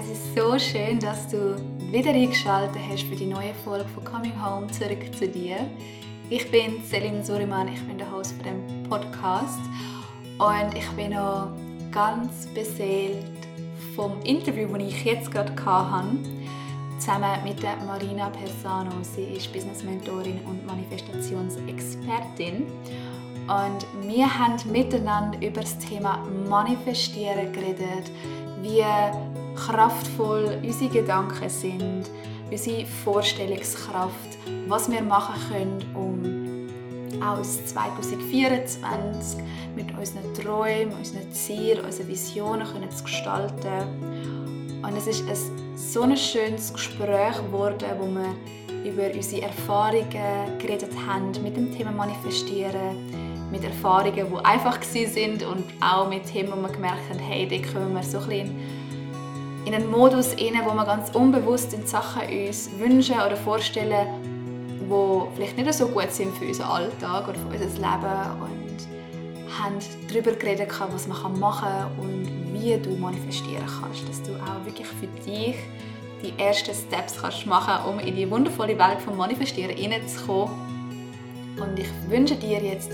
Es ist so schön, dass du wieder eingeschaltet hast für die neue Folge von Coming Home zurück zu dir. Ich bin Celine Suriman, ich bin der Host von dem Podcast und ich bin noch ganz beseelt vom Interview, das ich jetzt gerade hatte, zusammen mit der Marina Persano. Sie ist Business Mentorin und Manifestationsexpertin. Und wir haben miteinander über das Thema Manifestieren geredet, wie kraftvoll unsere Gedanken sind, unsere Vorstellungskraft, was wir machen können, um aus 2024 mit unseren Träumen, unseren Zielen, unseren Visionen zu gestalten. Und es ist ein, so ein schönes Gespräch geworden, wo wir über unsere Erfahrungen geredet haben mit dem Thema Manifestieren, mit Erfahrungen, die einfach sind und auch mit Themen, wo wir gemerkt haben, hey, da können wir so ein bisschen in einen Modus rein, wo wir ganz unbewusst in Sachen uns wünschen oder vorstellen, die vielleicht nicht so gut sind für unseren Alltag oder für unser Leben und haben darüber geredet, was man machen kann und wie du manifestieren kannst, dass du auch wirklich für dich die ersten Steps kannst machen um in die wundervolle Welt vom Manifestieren hineinzukommen. Und ich wünsche dir jetzt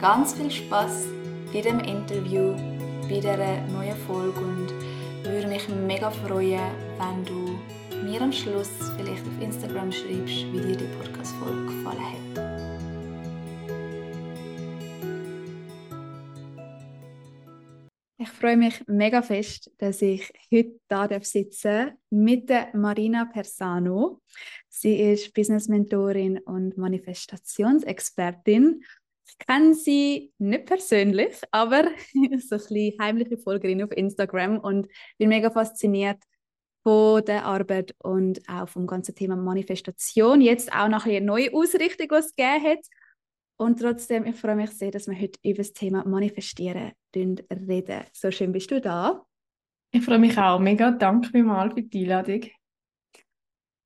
ganz viel Spaß bei dem Interview, bei dieser neuen Folge und würde mich mega freuen, wenn du mir am Schluss vielleicht auf Instagram schreibst, wie dir die Podcast-Folge gefallen hat. Ich freue mich mega fest, dass ich heute hier sitzen mit der Marina Persano. Sie ist Business Mentorin und Manifestationsexpertin ich kenne sie nicht persönlich, aber so ein bisschen heimliche Folgerin auf Instagram und bin mega fasziniert von der Arbeit und auch vom ganzen Thema Manifestation. Jetzt auch noch eine neue Ausrichtung, die es gegeben hat. Und trotzdem, ich freue mich sehr, dass wir heute über das Thema Manifestieren reden. So schön bist du da. Ich freue mich auch mega. Danke vielmals für die Einladung.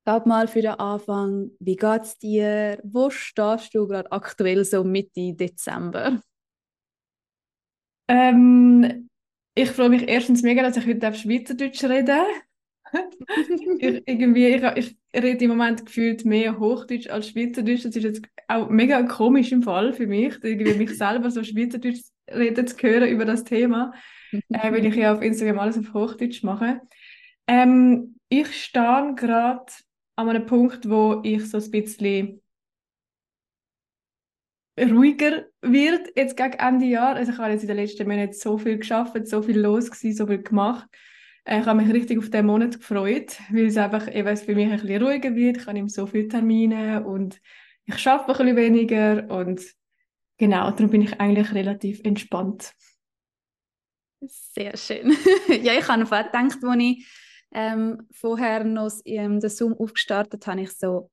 Sag mal für den Anfang, wie geht es dir? Wo stehst du gerade aktuell so Mitte Dezember? Ähm, ich freue mich erstens mega, dass ich heute auf Schweizerdeutsch rede. ich, irgendwie, ich, ich rede im Moment gefühlt mehr Hochdeutsch als Schweizerdeutsch. Das ist jetzt auch mega komisch im Fall für mich, irgendwie mich selber so Schweizerdeutsch reden zu hören über das Thema, äh, weil ich ja auf Instagram alles auf Hochdeutsch mache. Ähm, ich stehe gerade an einem Punkt, wo ich so ein bisschen ruhiger wird jetzt gegen Ende Jahr. Also ich habe jetzt in den letzten Monaten so viel geschafft, so viel los gewesen, so viel gemacht. Äh, ich habe mich richtig auf den Monat gefreut, weil es einfach eben für mich ein bisschen ruhiger wird. Ich habe so viele Termine und ich schaffe ein bisschen weniger und genau, darum bin ich eigentlich relativ entspannt. Sehr schön. ja, ich habe einfach gedacht, als ich ähm, vorher noch ähm, den Zoom aufgestartet habe, ich so,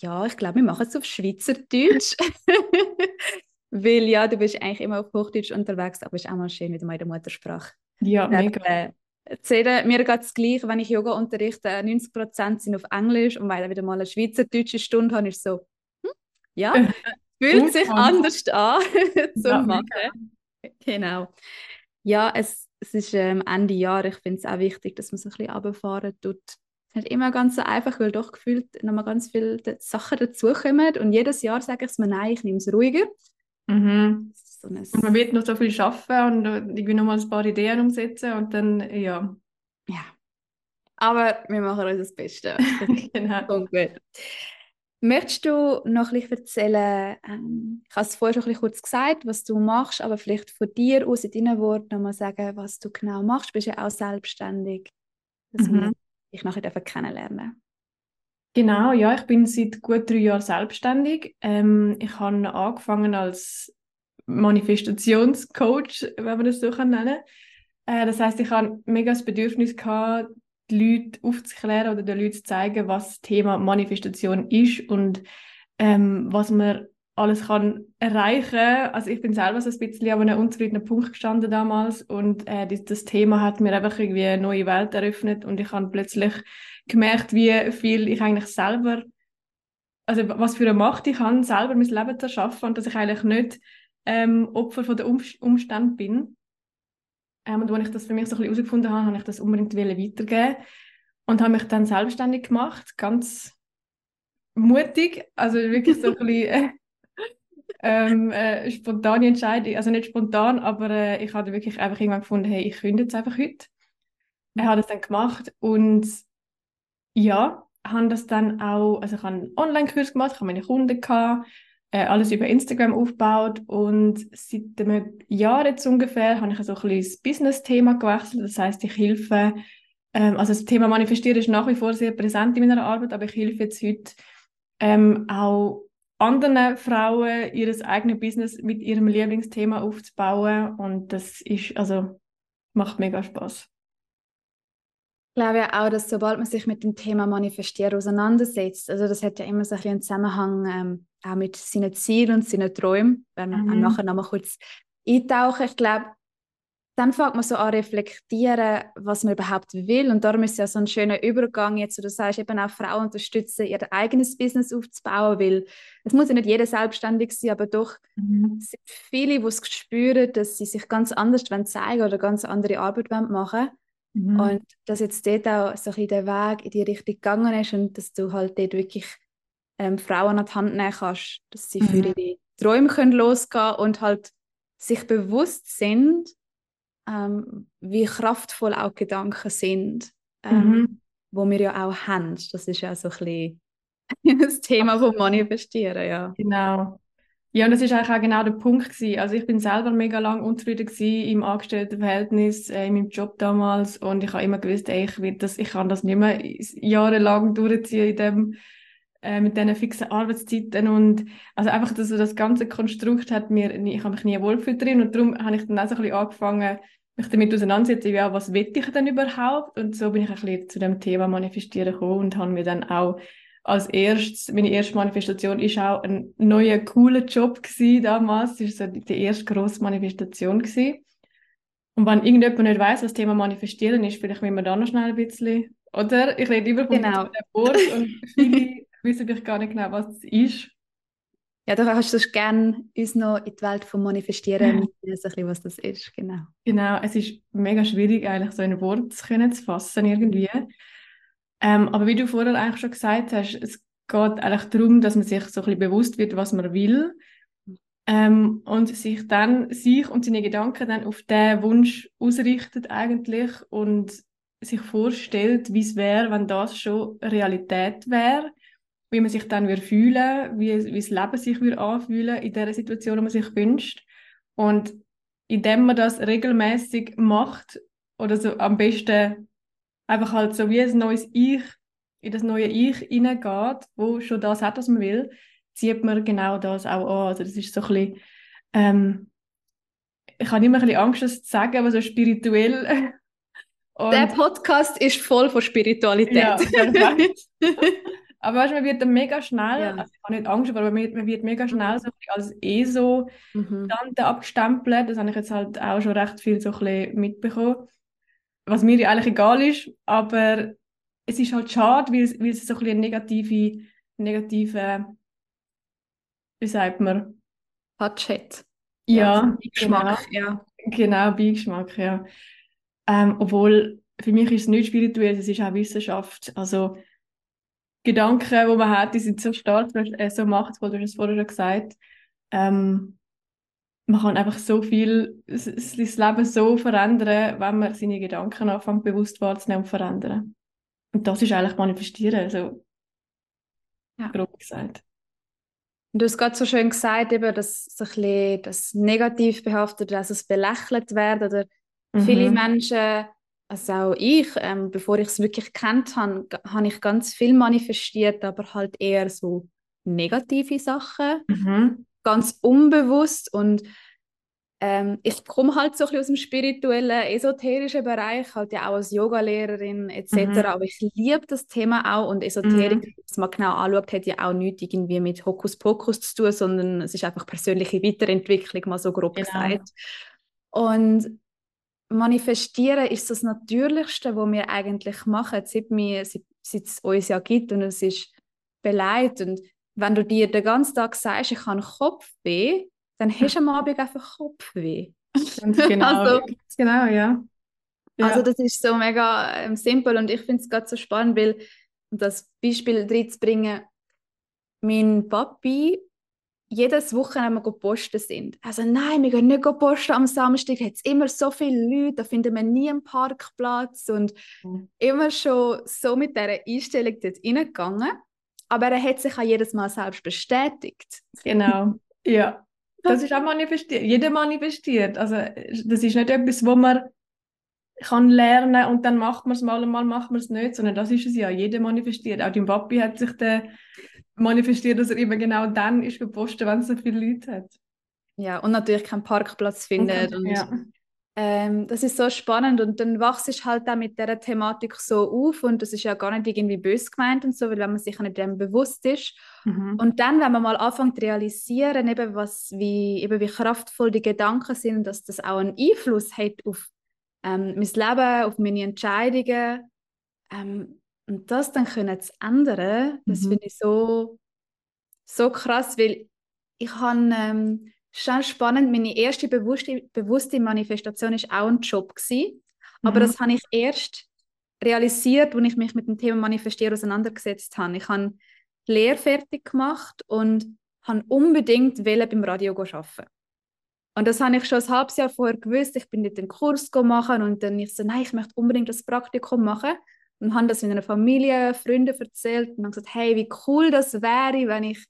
ja, ich glaube, wir machen es auf Schweizerdeutsch. Weil ja, du bist eigentlich immer auf Hochdeutsch unterwegs, aber es ist auch mal schön, wieder mal in der Muttersprache. Ja, mega. Äh, erzählen. Mir geht es gleich, wenn ich Yoga unterrichte, 90% sind auf Englisch und weil ich wieder mal eine schweizerdeutsche Stunde habe, ist so, hm, ja, fühlt sich anders an zu ja, machen. Mega. Genau. Ja, es, es ist ähm, Ende Jahr, ich finde es auch wichtig, dass man so ein bisschen runterfahren tut. Es ist nicht immer ganz so einfach, weil doch gefühlt noch mal ganz viele Sachen dazukommen und jedes Jahr sage ich es mir, nein, ich nehme es ruhiger. Mhm. So und man wird noch so viel schaffen und irgendwie noch mal ein paar Ideen umsetzen und dann, ja. Ja. Aber wir machen uns das Beste. genau. Und gut. Möchtest du noch ein bisschen erzählen, ähm, ich habe es vorher schon ein bisschen kurz gesagt, was du machst, aber vielleicht von dir aus in deinen Worten nochmal sagen, was du genau machst. Du bist ja auch selbstständig, dass mhm. wir dich nachher kennenlernen Genau, ja, ich bin seit gut drei Jahren selbstständig. Ähm, ich habe angefangen als Manifestationscoach, wenn man das so nennen kann. Äh, das heißt, ich habe mega das Bedürfnis gehabt, die Leute aufzuklären oder den Leuten zu zeigen, was das Thema Manifestation ist und ähm, was man alles kann erreichen. Also ich bin selber so ein bisschen an einem unzufriedenen Punkt gestanden damals und äh, das, das, Thema hat mir einfach irgendwie eine neue Welt eröffnet und ich habe plötzlich gemerkt, wie viel ich eigentlich selber, also was für eine Macht ich habe, selber mein Leben zu erschaffen und dass ich eigentlich nicht ähm, Opfer von den Umständen bin. Ähm, und als ich das für mich so ein bisschen herausgefunden habe, habe ich das unbedingt weitergeben und habe mich dann selbstständig gemacht, ganz mutig, also wirklich so ein bisschen ähm, äh, spontane Entscheidung, also nicht spontan, aber äh, ich habe wirklich einfach irgendwann gefunden, hey, ich kündige jetzt einfach heute. Er hat es dann gemacht und ja, habe das dann auch, also ich habe einen Online-Kurs gemacht, ich habe meine Kunden gehabt, äh, alles über Instagram aufgebaut und seit einem Jahr jetzt ungefähr habe ich so ein bisschen das Business-Thema gewechselt, das heißt ich helfe, ähm, also das Thema Manifestieren ist nach wie vor sehr präsent in meiner Arbeit, aber ich helfe jetzt heute ähm, auch anderen Frauen ihr eigenes Business mit ihrem Lieblingsthema aufzubauen und das ist, also macht mega Spaß. Ich glaube auch, dass sobald man sich mit dem Thema Manifestieren auseinandersetzt, also das hat ja immer so ein einen Zusammenhang ähm, auch mit seinen Zielen und seinen Träumen, wenn wir mhm. nachher noch mal kurz eintauchen. Ich glaube, dann fängt man so an reflektieren, was man überhaupt will. Und darum ist es ja so ein schöner Übergang jetzt, wo du sagst, eben auch Frauen unterstützen, ihr eigenes Business aufzubauen, weil es muss ja nicht jeder selbstständig sein, aber doch mhm. sind viele, die es spüren, dass sie sich ganz anders zeigen oder ganz andere Arbeit machen mhm. Und dass jetzt dort auch so ein der Weg in die Richtung gegangen ist und dass du halt dort wirklich ähm, Frauen an die Hand nehmen kannst, dass sie mhm. für ihre Träume können losgehen und halt sich bewusst sind, ähm, wie kraftvoll auch Gedanken sind, ähm, mhm. wo wir ja auch haben. Das ist ja so ein bisschen das Thema vom Manifestieren, ja. Genau. Ja, und das ist eigentlich auch genau der Punkt gewesen. Also ich bin selber mega lang unzufrieden gewesen im Angestelltenverhältnis, äh, in meinem Job damals und ich habe immer gewusst, ey, ich will das, ich kann das nicht mehr jahrelang durchziehen in dem äh, mit diesen fixen Arbeitszeiten und also einfach dass das ganze Konstrukt hat mir, ich habe mich nie wohlgefühlt drin und darum habe ich dann auch so ein bisschen angefangen, mich damit auseinandersetzen, ja, was will ich denn überhaupt? Und so bin ich ein bisschen zu dem Thema Manifestieren gekommen und habe mir dann auch als erstes, meine erste Manifestation ist auch ein neuer, cooler Job gewesen damals. Das war so die erste grosse Manifestation gewesen. Und wenn irgendjemand nicht weiß, was das Thema Manifestieren ist, vielleicht müssen wir da noch schnell ein bisschen, oder? Ich rede über von genau. dem Wort und viele wissen vielleicht gar nicht genau, was es ist. Ja, da kannst du gerne uns noch in die Welt vom Manifestieren mitnehmen, was das ist, genau. Genau, es ist mega schwierig, eigentlich so ein Wort zu, können, zu fassen irgendwie. Ähm, aber wie du vorher eigentlich schon gesagt hast, es geht eigentlich darum, dass man sich so ein bisschen bewusst wird, was man will ähm, und sich dann, sich und seine Gedanken dann auf den Wunsch ausrichtet eigentlich und sich vorstellt, wie es wäre, wenn das schon Realität wäre wie man sich dann würde fühlen, wie, wie das Leben sich würde anfühlen in der Situation, die man sich wünscht. Und indem man das regelmäßig macht oder so am besten einfach halt so wie ein neues Ich in das neue Ich hineingeht, wo schon das hat, was man will, zieht man genau das auch an. Also das ist so ein bisschen, ähm, ich habe immer ein bisschen Angst, das zu sagen, aber so spirituell. der Podcast ist voll von Spiritualität. Ja, Aber weißt, man wird dann mega schnell, ja. also ich habe nicht Angst, aber man, man wird mega schnell so als eh so mhm. Tante abgestempelt. Das habe ich jetzt halt auch schon recht viel so ein mitbekommen. Was mir ja eigentlich egal ist, aber es ist halt schade, weil, weil es so ein bisschen negative, negative, wie sagt man? Touch Ja, ja Geschmack, genau. ja. Genau, Beigeschmack, ja. Ähm, obwohl, für mich ist es nicht spirituell, es ist auch Wissenschaft. Also Gedanken, die man hat, die sind so stark, äh, so machtvoll, du hast es vorher schon gesagt. Ähm, man kann einfach so viel, das Leben so verändern, wenn man seine Gedanken anfängt bewusst wahrzunehmen und verändern. Und das ist eigentlich manifestieren, also ja. grob gesagt. Du hast gerade so schön gesagt, eben, dass so ein bisschen das negativ behaftet, dass es belächelt wird oder mhm. viele Menschen also auch ich, ähm, bevor ich es wirklich kennt habe, habe ich ganz viel manifestiert, aber halt eher so negative Sachen, mhm. Ganz unbewusst und ähm, ich komme halt so ein bisschen aus dem spirituellen, esoterischen Bereich, halt ja auch als Yogalehrerin etc., mhm. aber ich liebe das Thema auch und Esoterik, mhm. was man genau anschaut, hat ja auch nichts irgendwie mit Hokuspokus zu tun, sondern es ist einfach persönliche Weiterentwicklung, mal so grob genau. gesagt. Und Manifestieren ist das Natürlichste, was wir eigentlich machen, seit, wir, seit, seit es uns ja gibt und es ist beleidigt. Und wenn du dir den ganzen Tag sagst, ich habe Kopfweh, dann hast du am Abend einfach Kopfweh. Ganz genau, also, genau ja. Ja. Also das ist so mega ähm, simpel und ich finde es gerade so spannend, weil das Beispiel drin zu bringen, mein Papi jedes Wochenende wir posten sind. Also nein, wir gehen nicht posten am Samstag, hat es immer so viele Leute, da finden wir nie einen Parkplatz und mhm. immer schon so mit dieser Einstellung dort reingegangen. Aber er hat sich auch jedes Mal selbst bestätigt. Genau, ja. Das ist auch manifestiert. Jeder manifestiert. Also das ist nicht etwas, wo man kann lernen und dann macht man es mal und mal macht man es nicht, sondern das ist es ja. Jeder manifestiert. Auch dein Papi hat sich dann manifestiert, dass er immer genau dann ist gepostet, wenn es so viele Leute hat. Ja, und natürlich keinen Parkplatz findet. Und, ja. Ähm, das ist so spannend und dann wachst du halt auch mit dieser Thematik so auf und das ist ja gar nicht irgendwie böse gemeint und so, weil wenn man sich nicht dem bewusst ist. Mhm. Und dann, wenn man mal anfängt zu realisieren, eben, was, wie, eben wie kraftvoll die Gedanken sind, dass das auch einen Einfluss hat auf ähm, mein Leben, auf meine Entscheidungen. Ähm, und das dann können zu ändern, das mhm. finde ich so, so krass, weil ich habe ähm, schon spannend, meine erste bewusste, bewusste Manifestation ist auch ein Job gewesen, mhm. aber das habe ich erst realisiert, als ich mich mit dem Thema Manifestieren auseinandergesetzt habe. Ich habe Lehre fertig gemacht und habe unbedingt beim Radio arbeiten. Und das habe ich schon ein halbes Jahr vorher gewusst. Ich bin nicht den Kurs machen und dann ich so, nein, ich möchte unbedingt das Praktikum machen. Und habe das in einer Familie, Freunden erzählt und habe gesagt, hey, wie cool das wäre, wenn ich,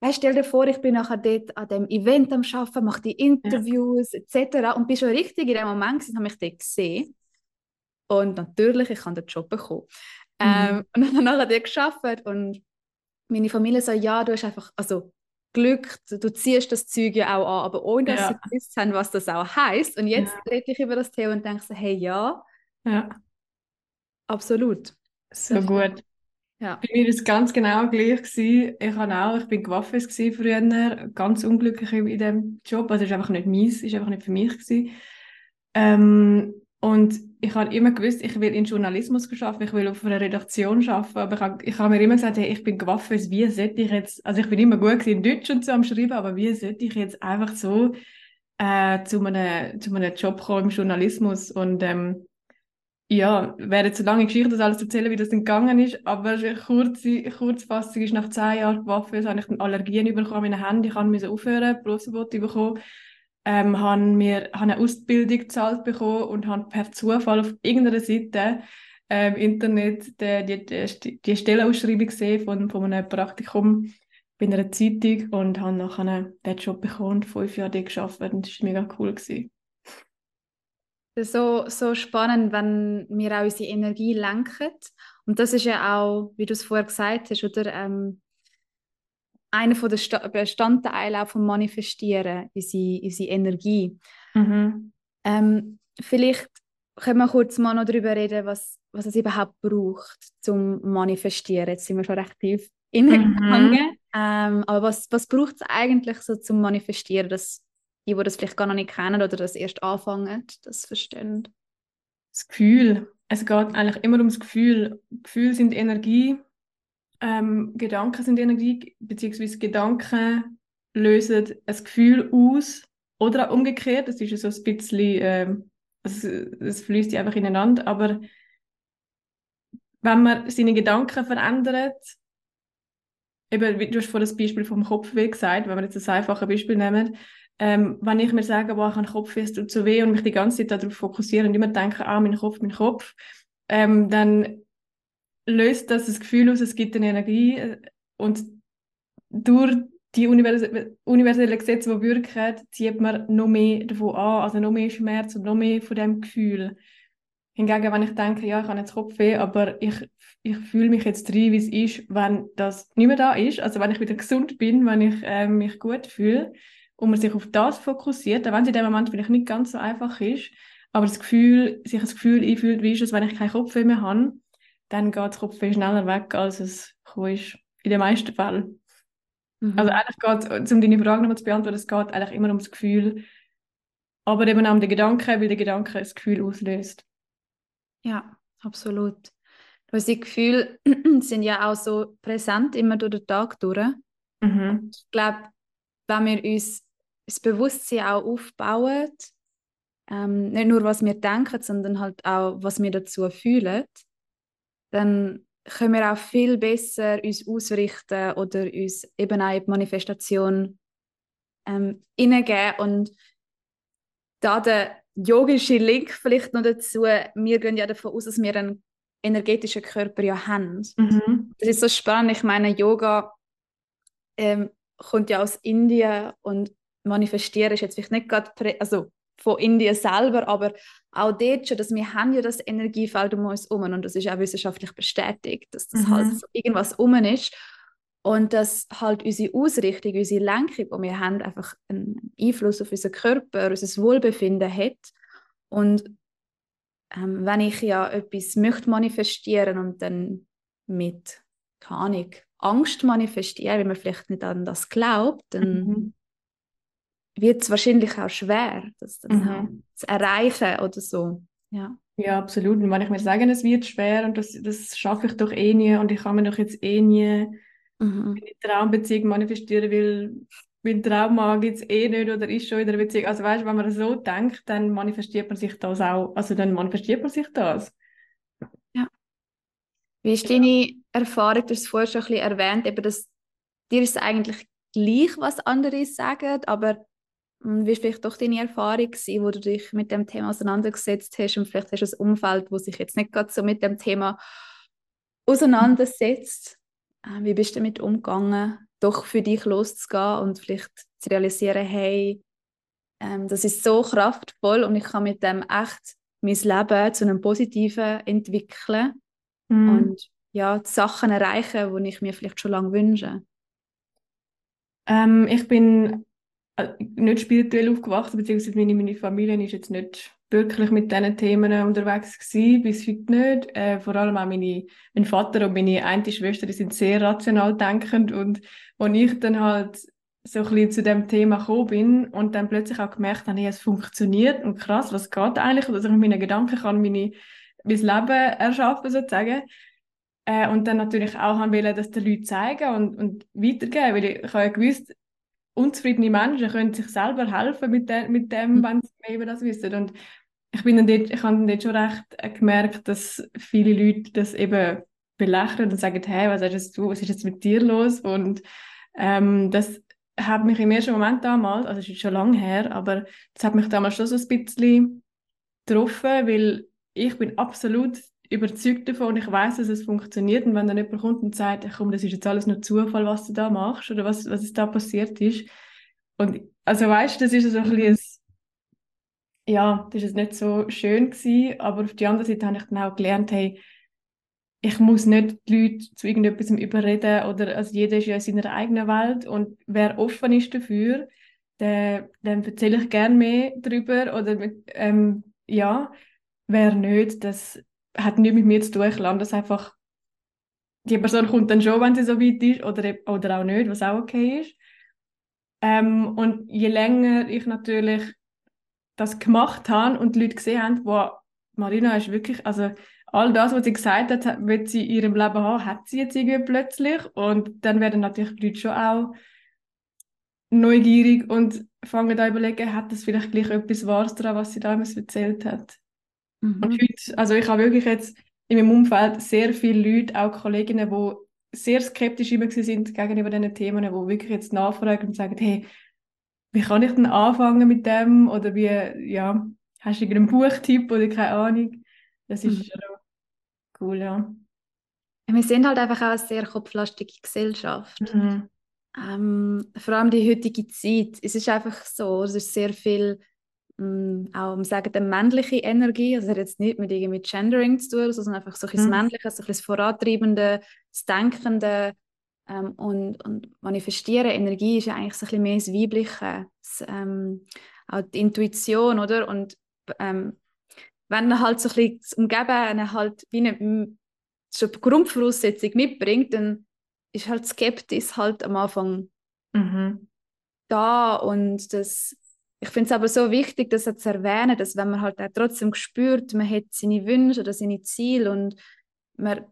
weißt, stell dir vor, ich bin nachher dort an dem Event am Arbeiten, mache die Interviews ja. etc. Und bin schon richtig in dem Moment gewesen, habe mich dort gesehen. Und natürlich, ich habe den Job bekommen. Mhm. Ähm, und dann habe ich nachher dort gearbeitet und meine Familie so, ja, du hast einfach, also Glück, du ziehst das Zeug ja auch an, aber ohne dass ja. sie gewusst haben, was das auch heißt. Und jetzt ja. rede ich über das Thema und denke so, hey, ja, ja. absolut. So gut. Ja. Bei mir war es ganz genau gleich. Gewesen. Ich habe auch, ich bin Gewaffes früher, ganz unglücklich in diesem Job. Also es ist einfach nicht meins, es war einfach nicht für mich. Gewesen. Ähm, und ich habe immer gewusst, ich will in Journalismus arbeiten, ich will auf einer Redaktion arbeiten, aber ich habe, ich habe mir immer gesagt, hey, ich bin gewaffnet, wie sollte ich jetzt, also ich bin immer gut in Deutsch und so am Schreiben, aber wie sollte ich jetzt einfach so äh, zu, einem, zu einem Job kommen im Journalismus und ähm, ja, wäre jetzt eine lange Geschichte, das alles zu erzählen, wie das dann gegangen ist, aber kurze Kurzfassung ist, nach zehn Jahren gewaffnet, habe ich dann Allergien bekommen in den Händen, ich musste aufhören, Berufsverbot bekommen ähm, habe mir habe eine Ausbildung gezahlt bekommen und habe per Zufall auf irgendeiner Seite ähm, im Internet die, die, die, Stellenausschreibung gesehen von, von einem Praktikum bei einer Zeitung und habe nachher den Job bekommen und fünf Jahre gearbeitet das war mega cool. Gewesen. So, so spannend, wenn wir auch unsere Energie lenken. Und das ist ja auch, wie du es vorher gesagt hast, oder, ähm, einer der Bestandteile auch vom Manifestieren, unsere, unsere Energie. Mhm. Ähm, vielleicht können wir kurz mal noch darüber reden, was, was es überhaupt braucht zum Manifestieren. Jetzt sind wir schon recht tief hineingegangen. Mhm. Ähm, aber was, was braucht es eigentlich so zum Manifestieren, dass die, die das vielleicht gar noch nicht kennen oder das erst anfangen, das verstehen? Das Gefühl. Es geht eigentlich immer ums Gefühl. Gefühle sind Energie ähm, Gedanken sind Energie, beziehungsweise Gedanken lösen ein Gefühl aus oder auch umgekehrt. Das ist ja so ein bisschen, ähm, also es fließt einfach ineinander, aber wenn man seine Gedanken verändert, eben, du hast vorhin das Beispiel vom Kopfweh gesagt, wenn wir jetzt ein einfaches Beispiel nehmen, ähm, wenn ich mir sage, boah, ich habe Kopfweh, es tut so weh und mich die ganze Zeit darauf fokussiere und immer denke, ah, mein Kopf, mein Kopf, ähm, dann löst das das Gefühl aus, es gibt eine Energie äh, und durch die universellen Gesetze, die wirken, zieht man noch mehr davon an, also noch mehr Schmerz und noch mehr von dem Gefühl. Hingegen, wenn ich denke, ja, ich habe jetzt Kopfweh, aber ich, ich fühle mich jetzt drin, wie es ist, wenn das nicht mehr da ist, also wenn ich wieder gesund bin, wenn ich äh, mich gut fühle und man sich auf das fokussiert, auch wenn es in dem Moment vielleicht nicht ganz so einfach ist, aber das Gefühl, sich das Gefühl einfühlt, wie ist es, wenn ich keinen Kopfweh mehr habe, dann geht das Kopf viel schneller weg, als es ist. In den meisten Fällen. Mhm. Also eigentlich geht es, um deine Frage nochmal zu beantworten, es geht eigentlich immer ums Gefühl, aber eben auch um den Gedanken, weil der Gedanke das Gefühl auslöst. Ja, absolut. Unsere Gefühle sind ja auch so präsent immer durch den Tag durch. Mhm. Ich glaube, wenn wir uns das Bewusstsein auch aufbauen ähm, nicht nur was wir denken, sondern halt auch was wir dazu fühlen, dann können wir auch viel besser uns ausrichten oder uns eben auch in die Manifestation ähm, hineingeben. Und da der yogische Link vielleicht noch dazu, wir gehen ja davon aus, dass wir einen energetischen Körper ja haben. Mhm. Das ist so spannend. Ich meine, Yoga ähm, kommt ja aus Indien und manifestieren ist jetzt vielleicht nicht gerade, also von Indien selber, aber auch dort schon, dass wir haben ja das Energiefeld um uns herum und das ist auch wissenschaftlich bestätigt, dass das halt mhm. halt so irgendwas um ist und dass halt unsere Ausrichtung, unsere Lenkung, die wir haben, einfach einen Einfluss auf unseren Körper, unser Wohlbefinden hat und ähm, wenn ich ja etwas möchte manifestieren und dann mit, keine Ahnung, Angst manifestieren, wenn man vielleicht nicht an das glaubt, dann mhm wird es wahrscheinlich auch schwer, das, das mhm. zu erreichen oder so. Ja. ja, absolut. Und wenn ich mir sage, es wird schwer und das, das schaffe ich doch eh nie und ich kann mir doch jetzt eh nie mhm. eine Traumbeziehung manifestieren, weil mein Trauma gibt es eh nicht oder ist schon in der Beziehung. Also weißt du, wenn man so denkt, dann manifestiert man sich das auch. Also dann manifestiert man sich das. Ja. Wie ist deine Erfahrung? Du hast es vorher schon ein bisschen erwähnt, eben, dass dir ist es eigentlich gleich, was andere sagen, aber wie war vielleicht doch deine Erfahrung, gewesen, wo du dich mit dem Thema auseinandergesetzt hast und vielleicht hast du ein Umfeld, wo sich jetzt nicht gerade so mit dem Thema auseinandersetzt. Äh, wie bist du damit umgegangen, doch für dich loszugehen und vielleicht zu realisieren, hey, ähm, das ist so kraftvoll und ich kann mit dem echt mein Leben zu einem Positiven entwickeln mhm. und ja, die Sachen erreichen, die ich mir vielleicht schon lange wünsche? Ähm, ich bin nicht spirituell aufgewachsen, beziehungsweise meine, meine Familie ist jetzt nicht wirklich mit diesen Themen unterwegs gewesen, bis heute nicht. Äh, vor allem auch meine, mein Vater und meine eine Schwester, die sind sehr rational denkend und als ich dann halt so ein bisschen zu dem Thema gekommen bin und dann plötzlich auch gemerkt habe, es funktioniert und krass, was geht eigentlich, dass ich mit meinen Gedanken kann meine, mein Leben erschaffen sozusagen. Äh, und dann natürlich auch haben wollen, dass die Leute zeigen und, und weitergeben, weil ich, ich habe ja gewusst, unzufriedene Menschen können sich selber helfen mit, de mit dem, mhm. wenn sie mehr über das wissen. Und ich, bin dann dort, ich habe dann dort schon recht äh, gemerkt, dass viele Leute das eben belächeln und sagen, hey, was hast du, was ist jetzt mit dir los? Und ähm, das hat mich im ersten Moment damals, also es ist schon lange her, aber das hat mich damals schon so ein bisschen getroffen, weil ich bin absolut überzeugt davon und ich weiß, dass es funktioniert. Und wenn dann jemand kommt und sagt, komm, das ist jetzt alles nur Zufall, was du da machst oder was, was da passiert ist. Und also weißt das ist so ein bisschen, ja, das ist nicht so schön gewesen, aber auf der anderen Seite habe ich dann auch gelernt, hey, ich muss nicht die Leute zu irgendetwas überreden oder also jeder ist ja in seiner eigenen Welt und wer offen ist dafür, der, dann erzähle ich gerne mehr darüber oder mit, ähm, ja, wer nicht, das hat nichts mit mir zu tun. Ich lande das einfach, die Person kommt dann schon, wenn sie so weit ist, oder, oder auch nicht, was auch okay ist. Ähm, und je länger ich natürlich das gemacht habe und die Leute gesehen haben, wow, Marina ist wirklich, also all das, was sie gesagt hat, wird sie in ihrem Leben haben, hat sie jetzt irgendwie plötzlich. Und dann werden natürlich die Leute schon auch neugierig und fangen da überlegen, hat das vielleicht gleich etwas Wahres daran, was sie damals erzählt hat. Mhm. Und heute, also ich habe wirklich jetzt in meinem Umfeld sehr viele Leute, auch Kolleginnen, die sehr skeptisch immer sind gegenüber diesen Themen, die wirklich jetzt nachfragen und sagen, hey, wie kann ich denn anfangen mit dem? Oder wie, ja, hast du irgendeinen Buchtipp oder keine Ahnung? Das ist mhm. schon cool, ja. Wir sind halt einfach auch eine sehr kopflastige Gesellschaft. Mhm. Ähm, vor allem die heutige Zeit. Es ist einfach so, es ist sehr viel auch um sagen, die männliche Energie, also hat jetzt nicht mit irgendwie Gendering zu tun, sondern einfach so ein mhm. Männliche, so ein das Vorantreibende, das Denkende ähm, und, und Manifestieren. Energie ist ja eigentlich so ein bisschen mehr das Weibliche, das, ähm, auch die Intuition, oder? Und ähm, wenn halt so ein bisschen das Umgeben halt wie eine, schon eine Grundvoraussetzung mitbringt, dann ist halt Skeptis halt am Anfang mhm. da und das ich finde es aber so wichtig, das zu erwähnen, dass wenn man halt auch trotzdem spürt, man hat seine Wünsche oder seine Ziele und man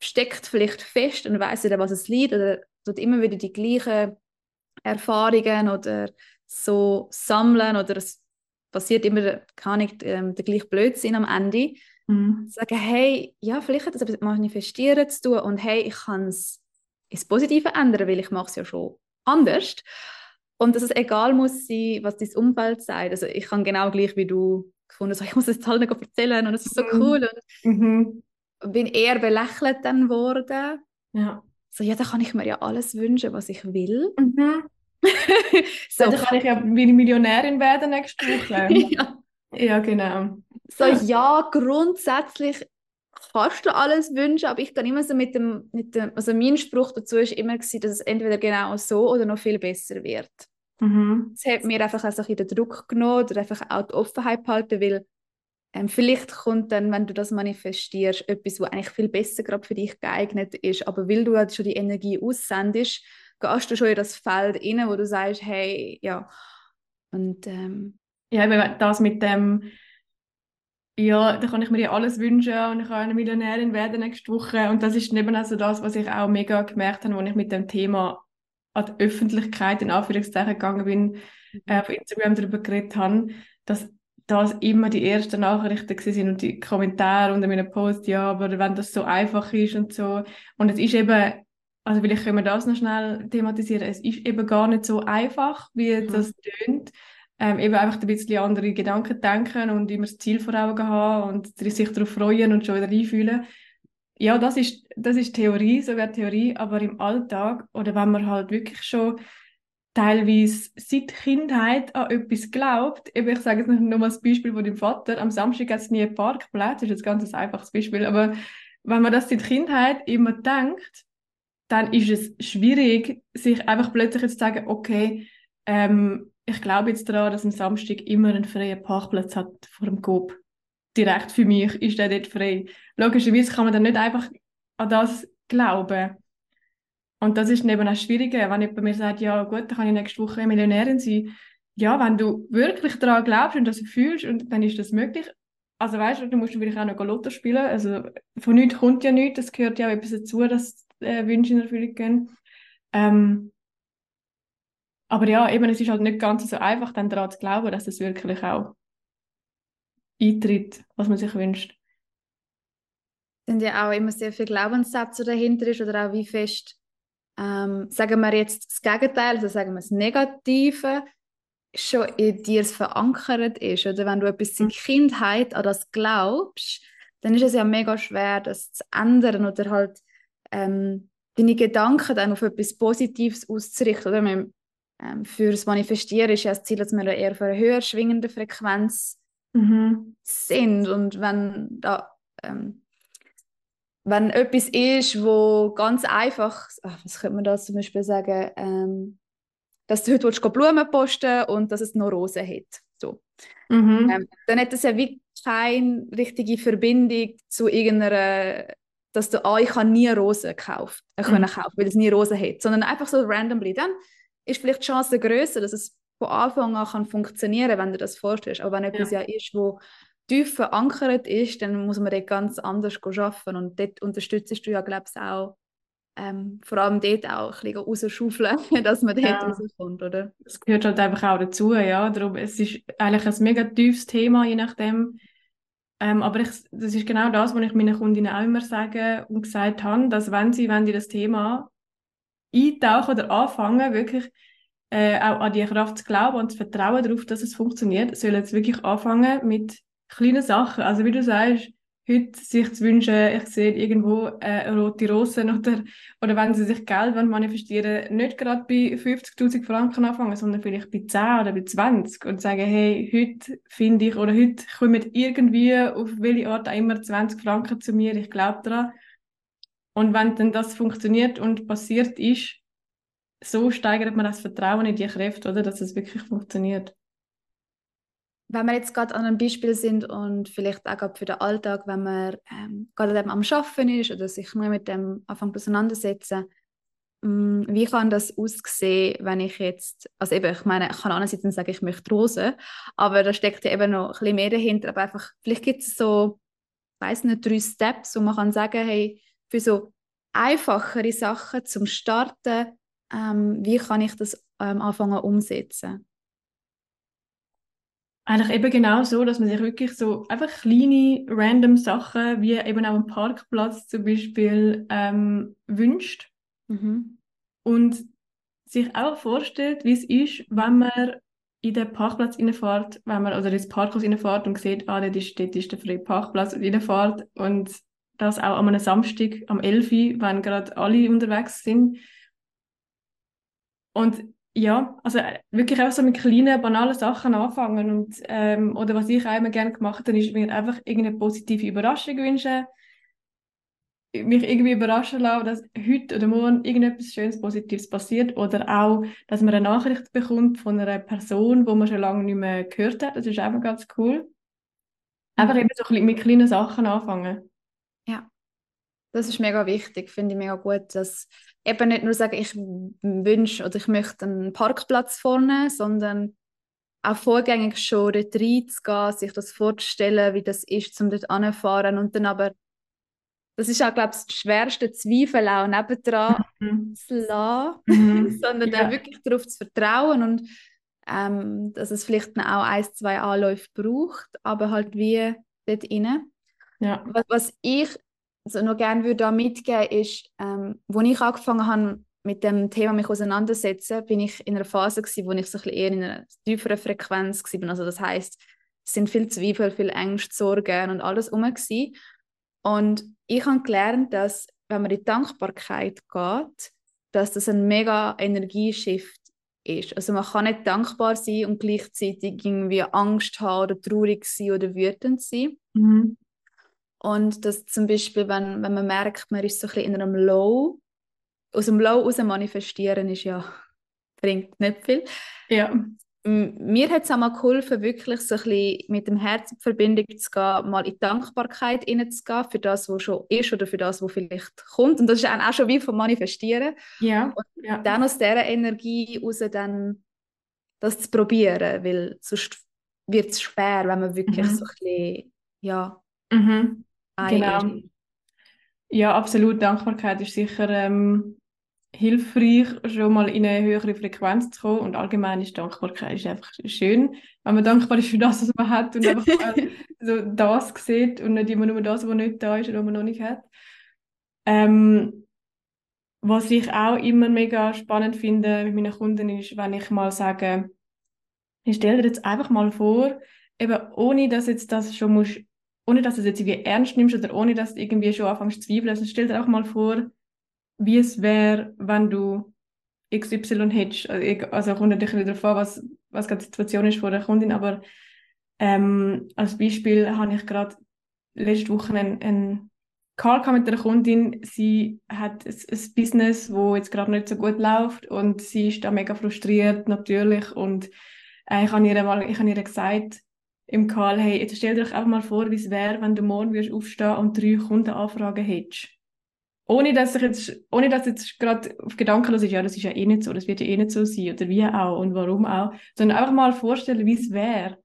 steckt vielleicht fest und weiß nicht, was es liegt oder tut immer wieder die gleichen Erfahrungen oder so sammeln oder es passiert immer, kann ich ähm, der gleiche Blödsinn am Ende. Mhm. Sagen, hey, ja, vielleicht hat das etwas mit Manifestieren zu tun und hey, ich kann es ins Positive ändern, weil ich mache es ja schon anders. Und dass es egal muss sein, was dein Umfeld sagt. Also ich kann genau gleich wie du gefunden, so, ich muss es jetzt allen erzählen und es ist so mhm. cool. Und mhm. bin eher belächelt dann worden. Ja. So, ja, da kann ich mir ja alles wünschen, was ich will. Mhm. so. Dann kann ich ja wie Millionärin werden nächste Woche. ja. ja, genau. So, ja, grundsätzlich kannst du alles wünschen, aber ich kann immer so mit dem, mit dem also mein Spruch dazu ist immer gewesen, dass es entweder genau so oder noch viel besser wird. Mhm. Das hat mir einfach auch so ein den Druck genommen oder einfach auch die Offenheit behalten, weil ähm, vielleicht kommt dann, wenn du das manifestierst, etwas, was eigentlich viel besser gerade für dich geeignet ist, aber weil du halt schon die Energie aussendest, gehst du schon in das Feld rein, wo du sagst, hey, ja, und ähm, ja, das mit dem ja, da kann ich mir ja alles wünschen und ich kann eine Millionärin werden nächste Woche. Und das ist eben also das, was ich auch mega gemerkt habe, als ich mit dem Thema an die Öffentlichkeit in Anführungszeichen gegangen bin, mhm. äh, auf Instagram darüber geredet habe, dass das immer die ersten Nachrichten sind und die Kommentare unter meinen Post, ja, aber wenn das so einfach ist und so. Und es ist eben, also vielleicht können wir das noch schnell thematisieren, es ist eben gar nicht so einfach, wie mhm. das tönt ähm, eben einfach ein bisschen andere Gedanken denken und immer das Ziel vor Augen haben und sich darauf freuen und schon wieder einfühlen. Ja, das ist, das ist Theorie, sogar Theorie, aber im Alltag oder wenn man halt wirklich schon teilweise seit Kindheit an etwas glaubt, eben ich sage jetzt nur mal das Beispiel von dem Vater, am Samstag hat es nie einen Parkplatz, das ist jetzt ganz ein einfaches Beispiel, aber wenn man das seit Kindheit immer denkt, dann ist es schwierig, sich einfach plötzlich zu sagen, okay, ähm, ich glaube jetzt daran, dass am Samstag immer einen freien Parkplatz hat vor dem Coop. Direkt für mich ist der dort frei. Logischerweise kann man dann nicht einfach an das glauben. Und das ist eben auch schwieriger, wenn jemand mir sagt, ja gut, dann kann ich nächste Woche Millionärin sein. Ja, wenn du wirklich daran glaubst und das fühlst, und dann ist das möglich. Also weißt du, du musst vielleicht auch noch Lotto spielen. Also von nichts kommt ja nichts, das gehört ja auch etwas dazu, dass äh, Wünsche in Erfüllung gehen. Ähm, aber ja, eben, es ist halt nicht ganz so einfach, dann daran zu glauben, dass es wirklich auch eintritt, was man sich wünscht. Es sind ja auch immer sehr viele Glaubenssätze dahinter ist oder auch wie fest, ähm, sagen wir jetzt das Gegenteil, also sagen wir das Negative, schon in dir verankert ist. Oder wenn du etwas in mhm. Kindheit an das glaubst, dann ist es ja mega schwer, das zu ändern oder halt ähm, deine Gedanken dann auf etwas Positives auszurichten. Oder? Ähm, für das Manifestieren ist ja das Ziel, dass wir eher auf einer höher schwingenden Frequenz mhm. sind. Und wenn da ähm, wenn etwas ist, wo ganz einfach, ach, was könnte man da zum Beispiel sagen, ähm, dass du heute willst, Blumen posten und dass es noch Rosen hat. So. Mhm. Ähm, dann hat das ja wie keine richtige Verbindung zu irgendeiner, dass du, ah, ich habe nie Rosen gekauft, äh, können mhm. kaufen, weil es nie Rosen hat, sondern einfach so randomly. Dann ist vielleicht die Chance größer, dass es von Anfang an kann funktionieren wenn du das vorstellst. Aber wenn etwas ja, ja ist, wo tief verankert ist, dann muss man dort ganz anders arbeiten. Und dort unterstützt du ja, glaube ich, auch ähm, vor allem dort auch ein bisschen rausschaufeln, dass man dort ja. rauskommt, oder? Das gehört halt einfach auch dazu, ja. Darum, es ist eigentlich ein mega tiefes Thema, je nachdem. Ähm, aber ich, das ist genau das, was ich meinen Kundinnen auch immer sage und gesagt habe, dass wenn sie, wenn die das Thema eintauchen oder anfangen, wirklich äh, auch an die Kraft zu glauben und zu vertrauen darauf, dass es funktioniert, sollen jetzt wirklich anfangen mit kleinen Sachen. Also wie du sagst, heute sich zu wünschen, ich sehe irgendwo äh, rote Rosen oder, oder wenn sie sich Geld manifestieren nicht gerade bei 50'000 Franken anfangen, sondern vielleicht bei 10 oder bei 20 und sagen, hey, heute finde ich oder heute kommen irgendwie auf welche Art auch immer 20 Franken zu mir, ich glaube daran und wenn dann das funktioniert und passiert ist, so steigert man das Vertrauen in die Kräfte, oder, dass es wirklich funktioniert. Wenn wir jetzt gerade an einem Beispiel sind und vielleicht auch gerade für den Alltag, wenn man ähm, gerade am Arbeiten ist oder sich nur mit dem anfängt auseinandersetzen, mm, wie kann das aussehen, wenn ich jetzt, also eben, ich meine, ich kann einerseits sagen, ich möchte Rosen, aber da steckt ja eben noch ein bisschen mehr dahinter, aber einfach, vielleicht gibt es so, ich weiß nicht, drei Steps, wo man kann sagen, hey, für so einfachere Sachen zum Starten, ähm, wie kann ich das ähm, anfangen umsetzen? Eigentlich eben genau so, dass man sich wirklich so einfach kleine, random Sachen, wie eben auch einen Parkplatz zum Beispiel, ähm, wünscht. Mhm. Und sich auch vorstellt, wie es ist, wenn man in den Parkplatz reinfährt, wenn man, oder ins Parkhaus reinfährt und sieht, ah, dort ist, dort ist der freie Parkplatz und reinfährt und das auch an einem Samstag am 11 Uhr, wenn gerade alle unterwegs sind. Und ja, also äh, wirklich auch so mit kleinen, banalen Sachen anfangen. Und, ähm, oder was ich auch immer gerne gemacht habe, ist mir einfach irgendeine positive Überraschung wünschen. Mich irgendwie überraschen lassen, dass heute oder morgen irgendetwas Schönes, Positives passiert. Oder auch, dass man eine Nachricht bekommt von einer Person, die man schon lange nicht mehr gehört hat. Das ist einfach ganz cool. Einfach eben so mit kleinen Sachen anfangen. Ja, das ist mega wichtig, finde ich mega gut, dass eben nicht nur sagen, ich wünsche oder ich möchte einen Parkplatz vorne, sondern auch vorgängig schon dort reinzugehen, sich das vorzustellen, wie das ist, um dort anzufahren und dann aber, das ist auch, glaube ich, das schwerste Zweifel auch nebendran mhm. zu lassen, mhm. sondern ja. dann wirklich darauf zu vertrauen und ähm, dass es vielleicht auch ein, zwei Anläufe braucht, aber halt wie dort rein. Ja. Was, was ich also noch gerne würde da mitgeben ist, ähm, wo ich angefangen habe mit dem Thema mich auseinandersetzen, bin ich in einer Phase gewesen, wo ich so ein eher in einer tieferen Frequenz war. Also das heißt, es sind viel Zweifel, viel Ängste, Sorgen und alles um Und ich habe gelernt, dass wenn man in die Dankbarkeit geht, dass das ein mega Energieshift ist. Also man kann nicht dankbar sein und gleichzeitig irgendwie Angst haben oder traurig sein oder wütend sein. Mhm. Und dass zum Beispiel, wenn, wenn man merkt, man ist so ein bisschen in einem Low, aus dem Low raus manifestieren ist ja, bringt nicht viel. Ja. Mir hat es auch mal geholfen, wirklich so ein bisschen mit dem Herz in Verbindung zu gehen, mal in Dankbarkeit hineinzugehen für das, was schon ist oder für das, was vielleicht kommt. Und das ist auch schon wie vom Manifestieren. Ja. Und ja. dann aus dieser Energie raus dann das zu probieren, weil sonst wird es schwer, wenn man wirklich mhm. so ein bisschen, ja, mhm. Genau. Ja, absolut. Dankbarkeit ist sicher ähm, hilfreich, schon mal in eine höhere Frequenz zu kommen. Und allgemein ist Dankbarkeit ist einfach schön, wenn man dankbar ist für das, was man hat und einfach so das sieht und nicht immer nur das, was nicht da ist oder was man noch nicht hat. Ähm, was ich auch immer mega spannend finde mit meinen Kunden ist, wenn ich mal sage, ich stell dir jetzt einfach mal vor, eben ohne dass jetzt das schon musst ohne dass du es jetzt irgendwie ernst nimmst oder ohne dass du irgendwie schon anfängst zu zweifeln. Also stell dir auch mal vor, wie es wäre, wenn du XY hättest. Also, also kommt natürlich wieder vor, was, was gerade die Situation ist von der Kundin, aber ähm, als Beispiel habe ich gerade letzte Woche einen, einen Call mit einer Kundin. Sie hat ein, ein Business, wo jetzt gerade nicht so gut läuft und sie ist da mega frustriert natürlich und äh, ich habe ihr mal, ich habe ihr gesagt, im Call, hey, jetzt stell dir doch einfach mal vor, wie es wäre, wenn du morgen würdest aufstehen und drei Kundenanfragen hättest. Ohne dass ich jetzt, ohne dass jetzt gerade auf Gedanken los ist, ja, das ist ja eh nicht so, das wird ja eh nicht so sein, oder wie auch und warum auch, sondern einfach mal vorstellen, wie es wäre.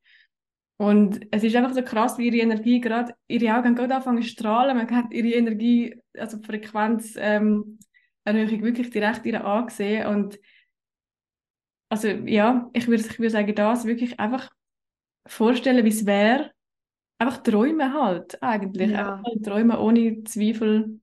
Und es ist einfach so krass, wie ihre Energie gerade, ihre Augen gerade anfangen zu strahlen, man hat ihre Energie, also die Frequenz, ähm, Erhöhung wirklich direkt ihr angesehen und also ja, ich würde ich würde sagen, das wirklich einfach vorstellen, wie es wäre. Einfach träumen halt, eigentlich. Ja. Einfach träumen, ohne Zweifel,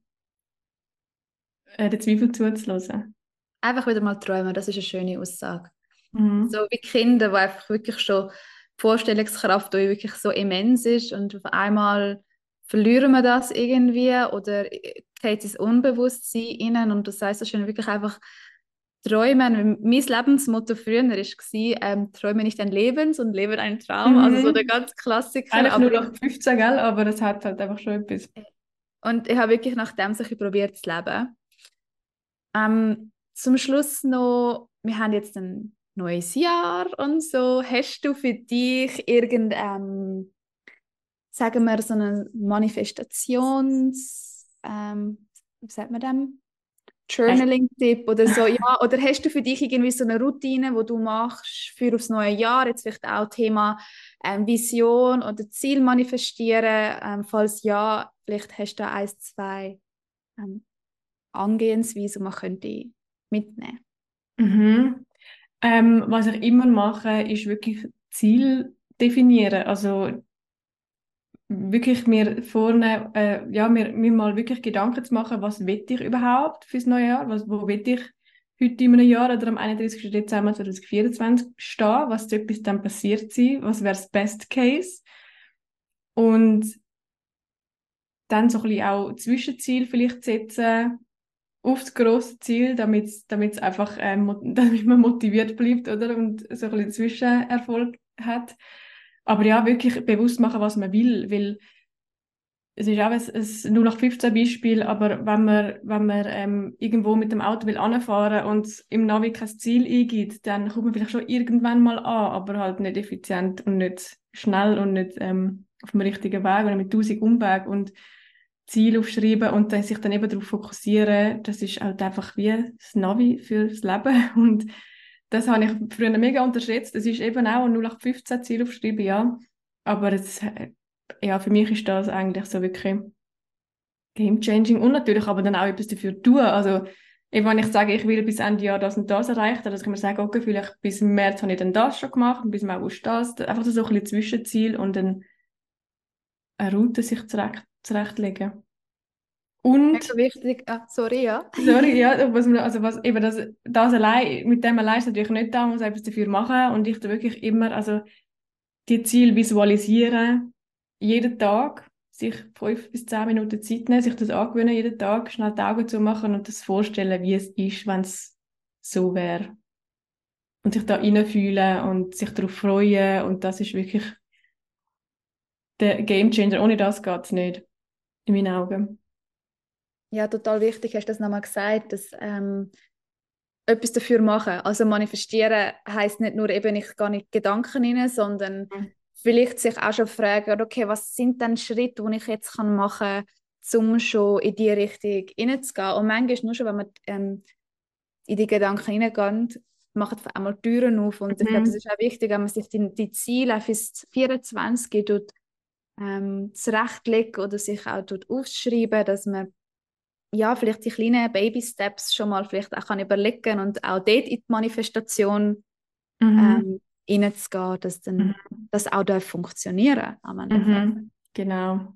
äh, den Zweifel zuzulassen. Einfach wieder mal träumen, das ist eine schöne Aussage. Mhm. So wie Kinder, die einfach wirklich schon die Vorstellungskraft die wirklich so immens ist und auf einmal verlieren wir das irgendwie oder geht ins Unbewusstsein rein und das heißt, es ist wirklich einfach Träumen, mein Lebensmotto früher war, ähm, träume nicht ein Lebens und lebe einen Traum. Mhm. Also so der ganz Klassiker. Eigentlich nur noch 15, gell? aber das hat halt einfach schon etwas. Und ich habe wirklich nach dem so probiert zu leben. Ähm, zum Schluss noch, wir haben jetzt ein neues Jahr und so. Hast du für dich irgendein, sagen wir, so eine Manifestations, ähm, wie sagt man dem? Journaling-Tipp oder so, ja, oder hast du für dich irgendwie so eine Routine, wo du machst für aufs neue Jahr, jetzt vielleicht auch Thema ähm, Vision oder Ziel manifestieren, ähm, falls ja, vielleicht hast du da ein, zwei ähm, Angehensweisen, die man könnte mitnehmen. Mhm. Ähm, was ich immer mache, ist wirklich Ziel definieren. Also wirklich mir vorne, äh, ja, mir, mir mal wirklich Gedanken zu machen, was will ich überhaupt fürs neue Jahr? Was, wo will ich heute in einem Jahr oder am 31. Dezember 2024 stehen? Was sollte bis dann passiert sein? Was wäre das Best Case? Und dann so ein bisschen auch Zwischenziel vielleicht setzen auf das grosse Ziel, damit es einfach ähm, damit man motiviert bleibt oder und so ein bisschen Zwischenerfolg hat. Aber ja, wirklich bewusst machen, was man will, weil es ist auch ein, ein nur nach 15 Beispiel, aber wenn man, wenn man ähm, irgendwo mit dem Auto will anfahren und im Navi kein Ziel eingibt, dann kommt man vielleicht schon irgendwann mal an, aber halt nicht effizient und nicht schnell und nicht ähm, auf dem richtigen Weg oder mit tausend Umwegen und Ziel aufschreiben und dann sich dann eben darauf fokussieren, das ist halt einfach wie das Navi fürs Leben und das habe ich früher mega unterschätzt. Es ist eben auch ein 0815 Ziel aufschreiben, ja, aber es, ja, für mich ist das eigentlich so wirklich game-changing und natürlich aber dann auch etwas dafür tun, also eben wenn ich sage, ich will bis Ende Jahr das und das erreichen, dann kann man sagen, okay, vielleicht bis März habe ich dann das schon gemacht und bis August das, einfach so ein bisschen Zwischenziel und dann eine Route sich zurecht, zurechtlegen. Und Mega wichtig, ah, sorry, ja. Sorry, ja, was also was, eben das, das allein, mit dem allein ist natürlich nicht da, man muss etwas dafür machen und ich da wirklich immer, also die Ziele visualisieren, jeden Tag, sich fünf bis zehn Minuten Zeit nehmen, sich das angewöhnen, jeden Tag schnell die Augen zu machen und das vorstellen, wie es ist, wenn es so wäre. Und sich da reinfühlen und sich darauf freuen und das ist wirklich der Gamechanger. Ohne das geht es nicht, in meinen Augen. Ja, total wichtig, hast du das nochmal gesagt, dass ähm, etwas dafür machen. Also manifestieren heißt nicht nur eben, ich gehe nicht Gedanken rein, sondern mhm. vielleicht sich auch schon fragen, okay, was sind denn Schritte, die ich jetzt kann machen kann, um schon in die Richtung hineinzugehen. Und manchmal nur schon, wenn man ähm, in die Gedanken hineingeht, macht auf einmal Türen auf. Und mhm. ich glaube, das ist auch wichtig, wenn man sich die, die Ziele fürs 24 tut, ähm, zurechtlegt oder sich auch tut aufschreiben, dass man ja, vielleicht die kleinen Baby-Steps schon mal vielleicht auch kann überlegen und auch dort in die Manifestation mhm. ähm, reinzugehen, dass dann mhm. das auch darf funktionieren mhm. Genau.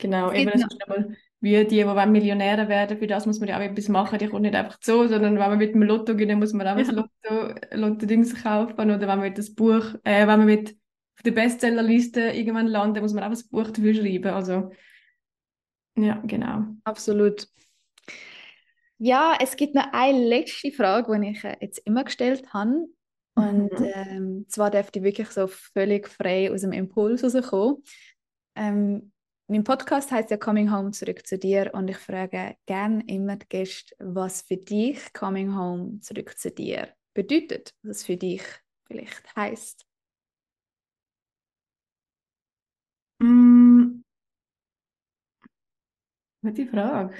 Genau, eben das ist einmal wie die, die Millionäre werden, für das muss man ja auch etwas machen, die kommt nicht einfach so, sondern wenn man mit dem Lotto gewinnen muss man auch ja. Lotto, Lotto-Dings kaufen oder wenn man das Buch, äh, wenn man mit auf der Bestsellerliste irgendwann landen, muss man auch ein Buch dafür schreiben, also ja, genau. Absolut. Ja, es gibt noch eine letzte Frage, die ich äh, jetzt immer gestellt habe. Und mhm. ähm, zwar dürfte ich wirklich so völlig frei aus dem Impuls rauskommen. Ähm, mein Podcast heißt ja Coming Home zurück zu dir und ich frage gerne immer die Gäste, was für dich Coming Home zurück zu dir bedeutet, was es für dich vielleicht heißt. Mm, Gute Frage.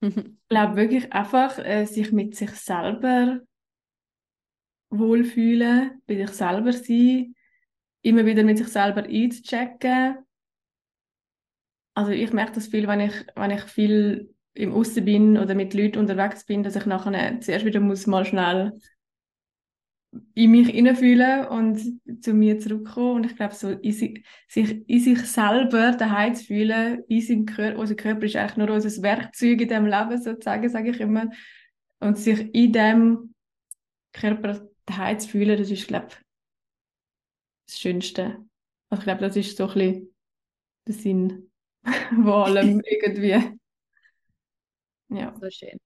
ich glaube wirklich einfach, äh, sich mit sich selber wohlfühlen, bei sich selber sein, immer wieder mit sich selber einzuchecken. Also ich merke das viel, wenn ich, wenn ich viel im Aussen bin oder mit Leuten unterwegs bin, dass ich nachher zuerst wieder muss mal schnell in mich hineinfühlen und zu mir zurückkommen. Und ich glaube, so in sich, sich in sich selber daheim zu fühlen, in seinem Körper, unser Körper ist eigentlich nur unser Werkzeug in diesem Leben, sozusagen, sage ich immer. Und sich in dem Körper daheim zu fühlen, das ist, glaube ich, das Schönste. Also ich glaube, das ist so ein bisschen der Sinn von allem irgendwie. Ja. So schön.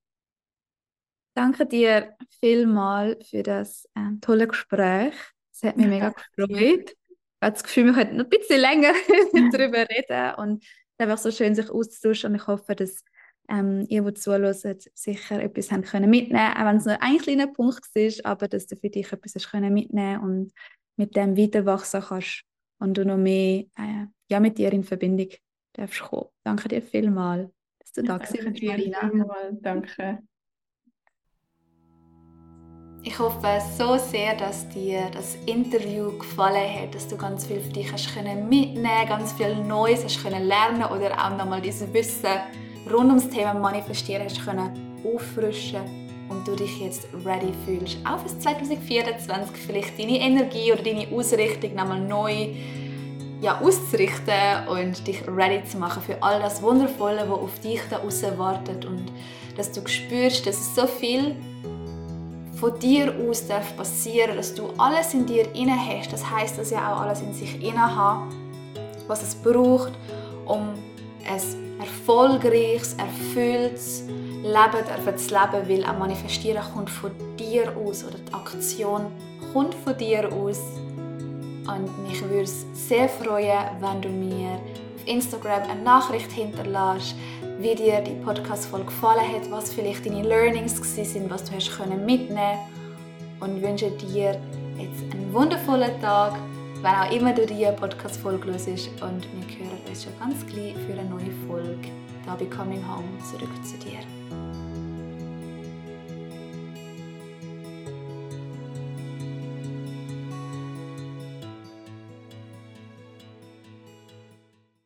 Danke dir vielmal für das äh, tolle Gespräch. Es hat mich ja, mega gefreut. Ich habe das Gefühl, wir könnten noch ein bisschen länger darüber reden und es ist einfach so schön, sich auszutauschen. Und ich hoffe, dass ähm, ihr, die zuhört, sicher etwas haben können mitnehmen auch wenn es nur ein kleiner Punkt ist, aber dass du für dich etwas hast können mitnehmen und mit dem weiter wachsen kannst und du noch mehr äh, ja, mit dir in Verbindung darfst kommen. Danke dir vielmals, dass du da bist, Marina. Danke. Ich hoffe so sehr, dass dir das Interview gefallen hat, dass du ganz viel für dich hast können mitnehmen, ganz viel Neues hast können lernen oder auch nochmal dieses Wissen rund ums Thema Manifestieren hast können auffrischen und du dich jetzt ready fühlst, auch für 2024 vielleicht deine Energie oder deine Ausrichtung nochmal neu ja, auszurichten und dich ready zu machen für all das Wundervolle, was auf dich da draußen wartet. Und dass du spürst, dass so viel von dir aus darf passieren, dass du alles in dir inne hast. Das heißt, dass ja auch alles in sich inne haben, was es braucht, um ein erfolgreiches, erfülltes Leben zu leben, weil auch manifestieren kommt von dir aus oder die Aktion kommt von dir aus. Und mich würde es sehr freuen, wenn du mir auf Instagram eine Nachricht hinterlässt, wie dir die Podcast-Folge gefallen hat, was vielleicht deine Learnings sind, was du hast können. Und wünsche dir jetzt einen wundervollen Tag, wann auch immer du diese Podcast-Folge hörst. Und wir hören uns schon ganz gleich für eine neue Folge. Da bei Coming Home zurück zu dir.